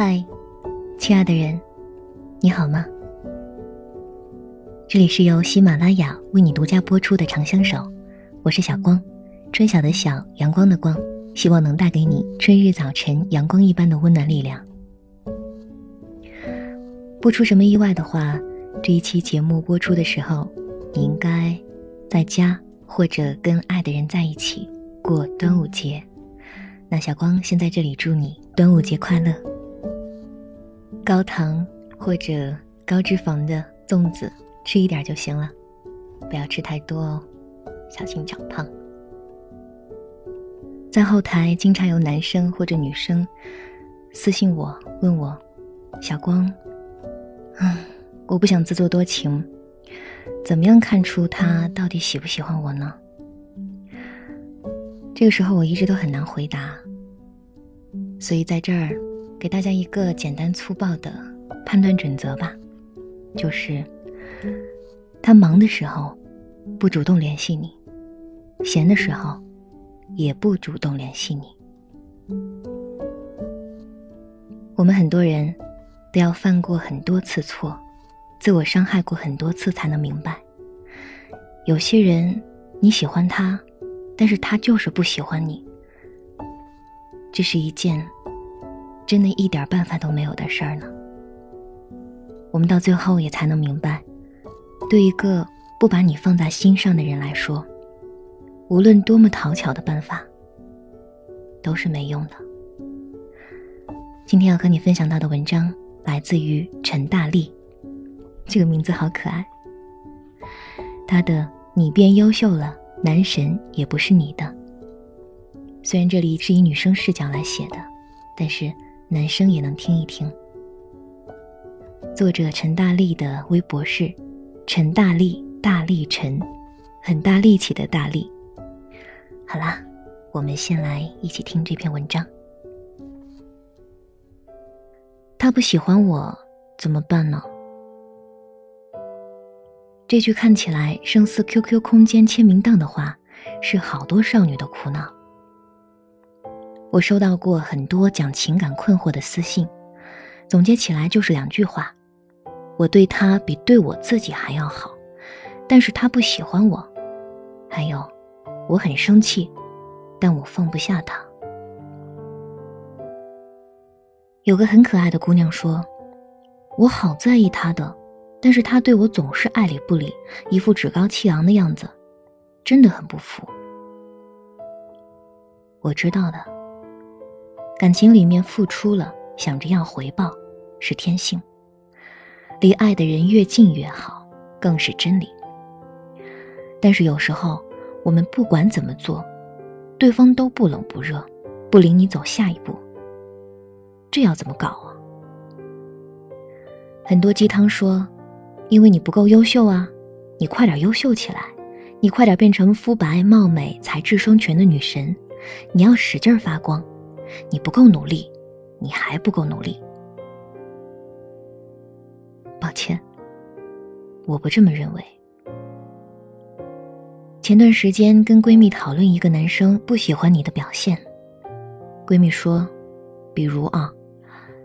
嗨，亲爱的人，你好吗？这里是由喜马拉雅为你独家播出的《长相守》，我是小光，春晓的晓，阳光的光，希望能带给你春日早晨阳光一般的温暖力量。不出什么意外的话，这一期节目播出的时候，你应该在家或者跟爱的人在一起过端午节。那小光先在这里祝你端午节快乐。高糖或者高脂肪的粽子吃一点就行了，不要吃太多哦，小心长胖。在后台经常有男生或者女生私信我问我，小光。嗯，我不想自作多情，怎么样看出他到底喜不喜欢我呢？这个时候我一直都很难回答，所以在这儿给大家一个简单粗暴的判断准则吧，就是他忙的时候不主动联系你，闲的时候也不主动联系你。我们很多人。都要犯过很多次错，自我伤害过很多次，才能明白，有些人你喜欢他，但是他就是不喜欢你。这是一件真的一点办法都没有的事儿呢。我们到最后也才能明白，对一个不把你放在心上的人来说，无论多么讨巧的办法，都是没用的。今天要和你分享到的文章。来自于陈大力，这个名字好可爱。他的“你变优秀了，男神也不是你的”。虽然这里是以女生视角来写的，但是男生也能听一听。作者陈大力的微博是“陈大力大力陈”，很大力气的大力。好啦，我们先来一起听这篇文章。他不喜欢我怎么办呢？这句看起来胜似 QQ 空间签名档的话，是好多少女的苦恼。我收到过很多讲情感困惑的私信，总结起来就是两句话：我对他比对我自己还要好，但是他不喜欢我；还有，我很生气，但我放不下他。有个很可爱的姑娘说：“我好在意他的，但是他对我总是爱理不理，一副趾高气昂的样子，真的很不服。”我知道的，感情里面付出了，想着要回报，是天性；离爱的人越近越好，更是真理。但是有时候，我们不管怎么做，对方都不冷不热，不领你走下一步。这要怎么搞啊？很多鸡汤说，因为你不够优秀啊，你快点优秀起来，你快点变成肤白貌美、才智双全的女神，你要使劲发光，你不够努力，你还不够努力。抱歉，我不这么认为。前段时间跟闺蜜讨论一个男生不喜欢你的表现，闺蜜说，比如啊。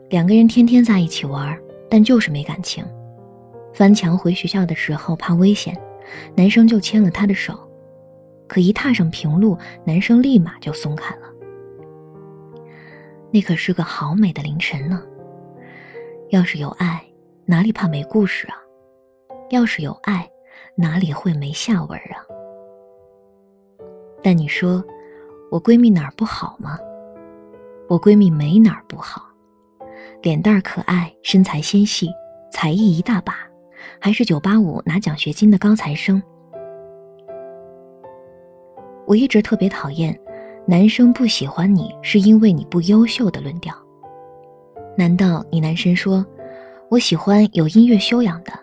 两个人天天在一起玩，但就是没感情。翻墙回学校的时候怕危险，男生就牵了她的手，可一踏上平路，男生立马就松开了。那可是个好美的凌晨呢。要是有爱，哪里怕没故事啊？要是有爱，哪里会没下文啊？但你说，我闺蜜哪儿不好吗？我闺蜜没哪儿不好。脸蛋儿可爱，身材纤细，才艺一大把，还是九八五拿奖学金的高材生。我一直特别讨厌男生不喜欢你是因为你不优秀的论调。难道你男神说我喜欢有音乐修养的，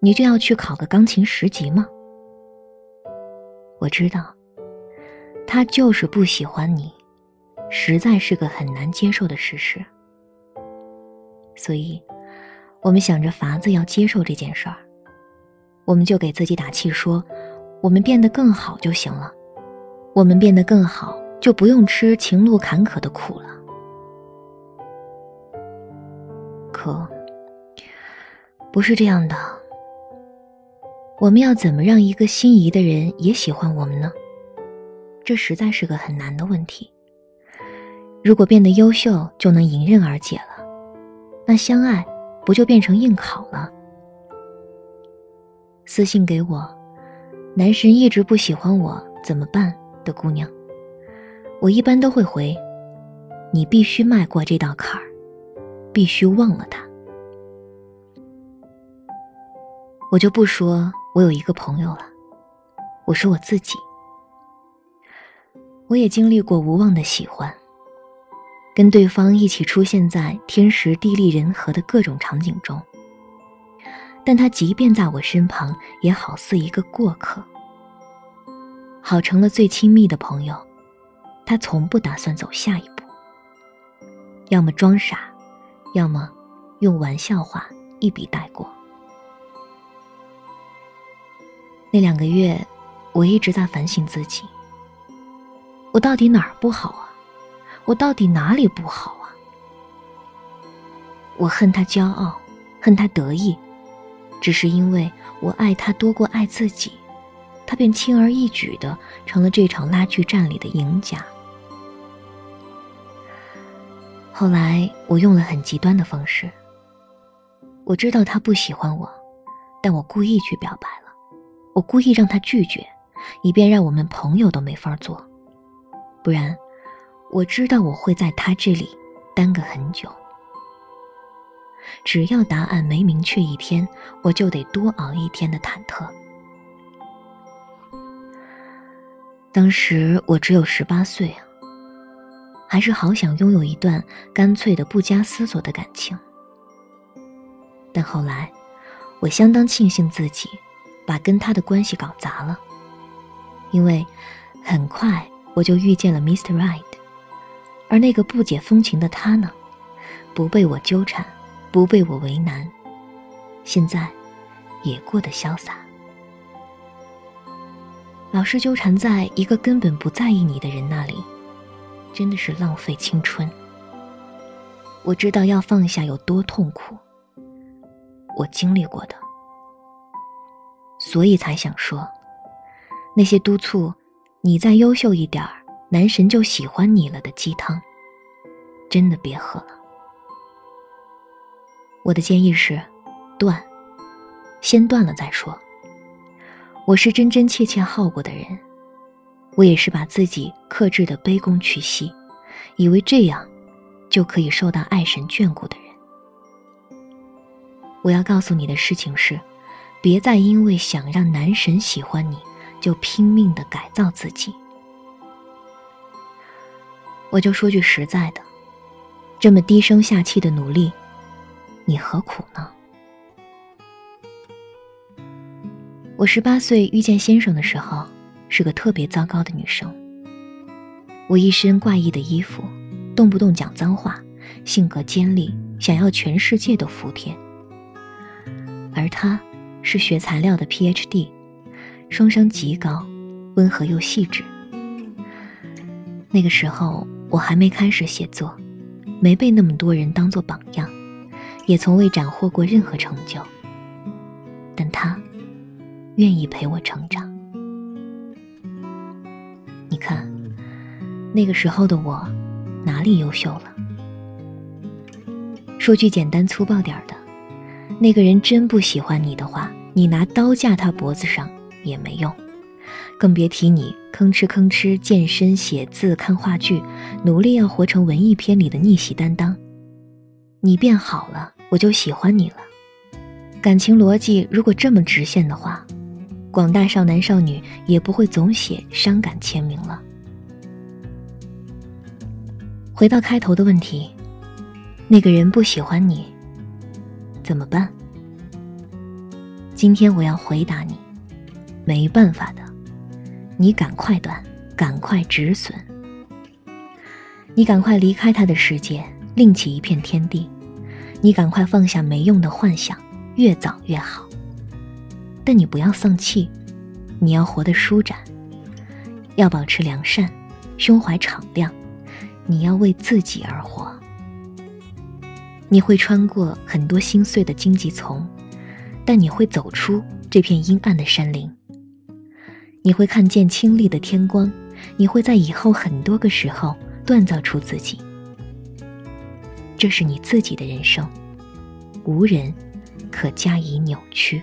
你就要去考个钢琴十级吗？我知道，他就是不喜欢你，实在是个很难接受的事实。所以，我们想着法子要接受这件事儿，我们就给自己打气说：“我们变得更好就行了，我们变得更好就不用吃情路坎坷的苦了。”可不是这样的。我们要怎么让一个心仪的人也喜欢我们呢？这实在是个很难的问题。如果变得优秀就能迎刃而解了，那相爱不就变成硬考了？私信给我，男神一直不喜欢我怎么办的姑娘，我一般都会回：你必须迈过这道坎儿，必须忘了他。我就不说我有一个朋友了，我说我自己，我也经历过无望的喜欢。跟对方一起出现在天时地利人和的各种场景中，但他即便在我身旁，也好似一个过客。好成了最亲密的朋友，他从不打算走下一步，要么装傻，要么用玩笑话一笔带过。那两个月，我一直在反省自己，我到底哪儿不好啊？我到底哪里不好啊？我恨他骄傲，恨他得意，只是因为我爱他多过爱自己，他便轻而易举的成了这场拉锯战里的赢家。后来我用了很极端的方式，我知道他不喜欢我，但我故意去表白了，我故意让他拒绝，以便让我们朋友都没法做，不然。我知道我会在他这里耽搁很久，只要答案没明确一天，我就得多熬一天的忐忑。当时我只有十八岁啊，还是好想拥有一段干脆的、不加思索的感情。但后来，我相当庆幸自己把跟他的关系搞砸了，因为很快我就遇见了 Mr. Right。而那个不解风情的他呢？不被我纠缠，不被我为难，现在也过得潇洒。老是纠缠在一个根本不在意你的人那里，真的是浪费青春。我知道要放下有多痛苦，我经历过的，所以才想说，那些督促你再优秀一点儿。男神就喜欢你了的鸡汤，真的别喝了。我的建议是，断，先断了再说。我是真真切切好过的人，我也是把自己克制的卑躬屈膝，以为这样就可以受到爱神眷顾的人。我要告诉你的事情是，别再因为想让男神喜欢你，就拼命的改造自己。我就说句实在的，这么低声下气的努力，你何苦呢？我十八岁遇见先生的时候，是个特别糟糕的女生。我一身怪异的衣服，动不动讲脏话，性格尖利，想要全世界都服帖。而他，是学材料的 PhD，双商极高，温和又细致。那个时候。我还没开始写作，没被那么多人当做榜样，也从未斩获过任何成就。但他愿意陪我成长。你看，那个时候的我哪里优秀了？说句简单粗暴点的，那个人真不喜欢你的话，你拿刀架他脖子上也没用。更别提你吭哧吭哧健身、写字、看话剧，努力要活成文艺片里的逆袭担当。你变好了，我就喜欢你了。感情逻辑如果这么直线的话，广大少男少女也不会总写伤感签名了。回到开头的问题，那个人不喜欢你，怎么办？今天我要回答你，没办法的。你赶快断，赶快止损。你赶快离开他的世界，另起一片天地。你赶快放下没用的幻想，越早越好。但你不要丧气，你要活得舒展，要保持良善，胸怀敞亮。你要为自己而活。你会穿过很多心碎的荆棘丛，但你会走出这片阴暗的山林。你会看见清丽的天光，你会在以后很多个时候锻造出自己。这是你自己的人生，无人可加以扭曲。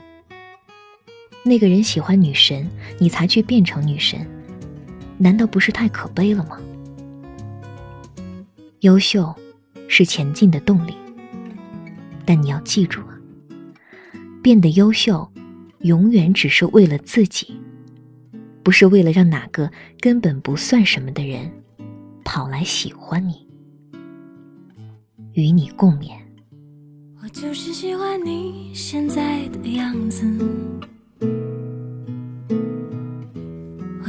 那个人喜欢女神，你才去变成女神，难道不是太可悲了吗？优秀是前进的动力。但你要记住啊，变得优秀，永远只是为了自己，不是为了让哪个根本不算什么的人跑来喜欢你，与你共勉。我就是喜欢你现在的样子，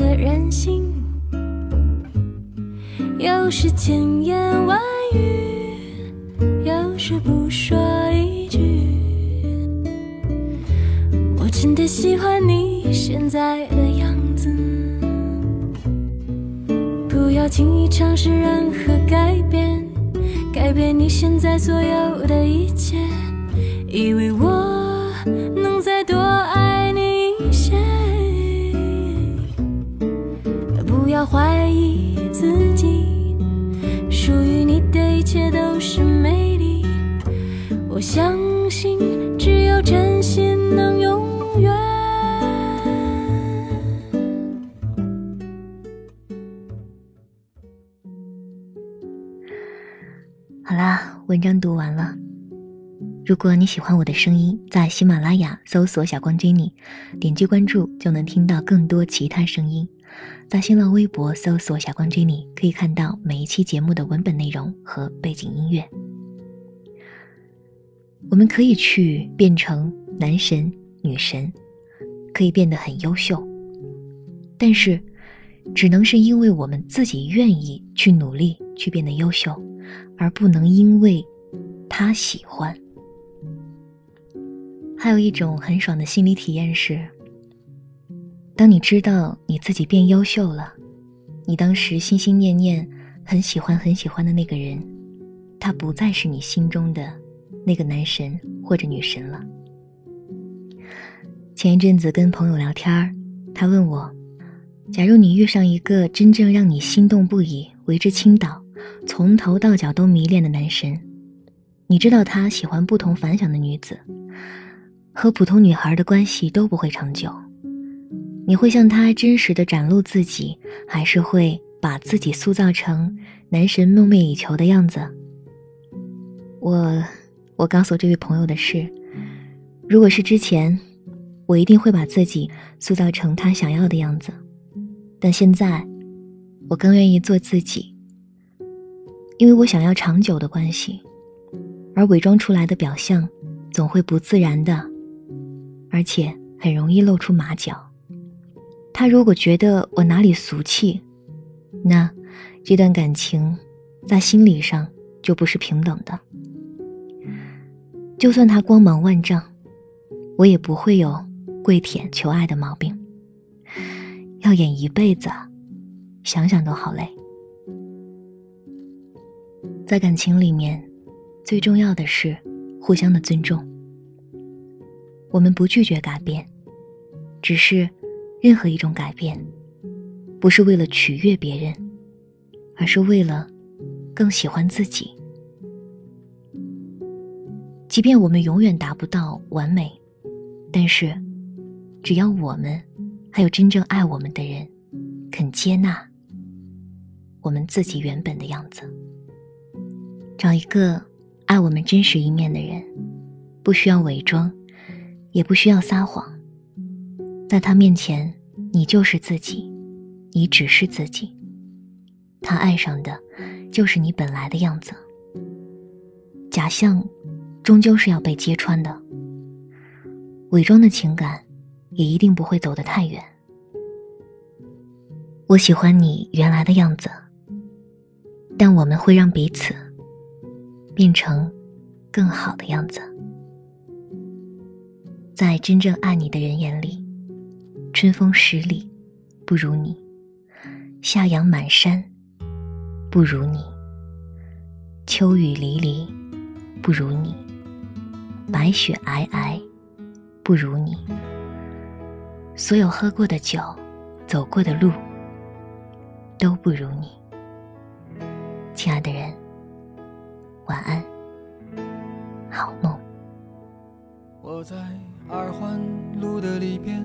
的任性，有时千言万语，有时不说一句。我真的喜欢你现在的样子，不要轻易尝试任何改变，改变你现在所有的一切，以为我能再多爱要怀疑自己，属于你的一切都是美丽。我相信，只有真心能永远。好啦，文章读完了。如果你喜欢我的声音，在喜马拉雅搜索“小光 Jenny”，点击关注就能听到更多其他声音。在新浪微博搜索“小光 Jenny”，可以看到每一期节目的文本内容和背景音乐。我们可以去变成男神、女神，可以变得很优秀，但是，只能是因为我们自己愿意去努力去变得优秀。而不能因为他喜欢。还有一种很爽的心理体验是：当你知道你自己变优秀了，你当时心心念念、很喜欢、很喜欢的那个人，他不再是你心中的那个男神或者女神了。前一阵子跟朋友聊天他问我：假如你遇上一个真正让你心动不已、为之倾倒。从头到脚都迷恋的男神，你知道他喜欢不同凡响的女子，和普通女孩的关系都不会长久。你会向他真实的展露自己，还是会把自己塑造成男神梦寐以求的样子？我，我告诉这位朋友的是，如果是之前，我一定会把自己塑造成他想要的样子，但现在，我更愿意做自己。因为我想要长久的关系，而伪装出来的表象总会不自然的，而且很容易露出马脚。他如果觉得我哪里俗气，那这段感情在心理上就不是平等的。就算他光芒万丈，我也不会有跪舔求爱的毛病。要演一辈子，想想都好累。在感情里面，最重要的是互相的尊重。我们不拒绝改变，只是任何一种改变，不是为了取悦别人，而是为了更喜欢自己。即便我们永远达不到完美，但是只要我们还有真正爱我们的人肯接纳我们自己原本的样子。找一个爱我们真实一面的人，不需要伪装，也不需要撒谎。在他面前，你就是自己，你只是自己。他爱上的，就是你本来的样子。假象终究是要被揭穿的。伪装的情感，也一定不会走得太远。我喜欢你原来的样子，但我们会让彼此变成更好的样子。在真正爱你的人眼里，春风十里不如你，夏阳满山不如你，秋雨离离不如你，白雪皑皑不如你。所有喝过的酒，走过的路，都不如你。亲爱的人，晚安，好梦。我在二环路的里边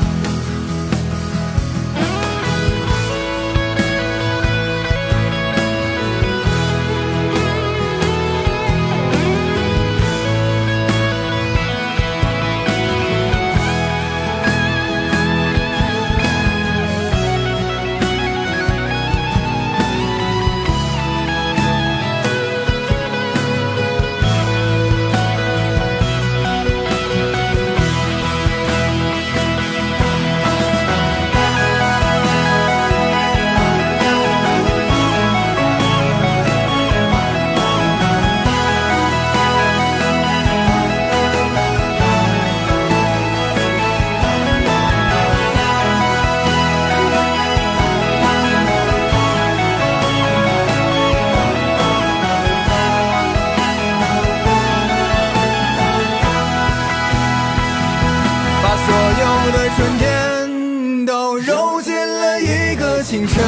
一个清晨，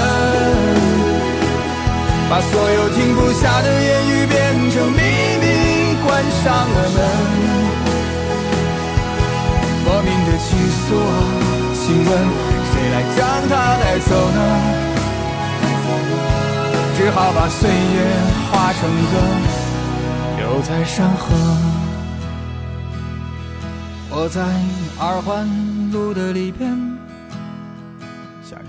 把所有停不下的言语变成秘密，关上了门。莫名的情愫，请问谁来将它带走呢？只好把岁月化成歌，留在山河。我在二环路的里边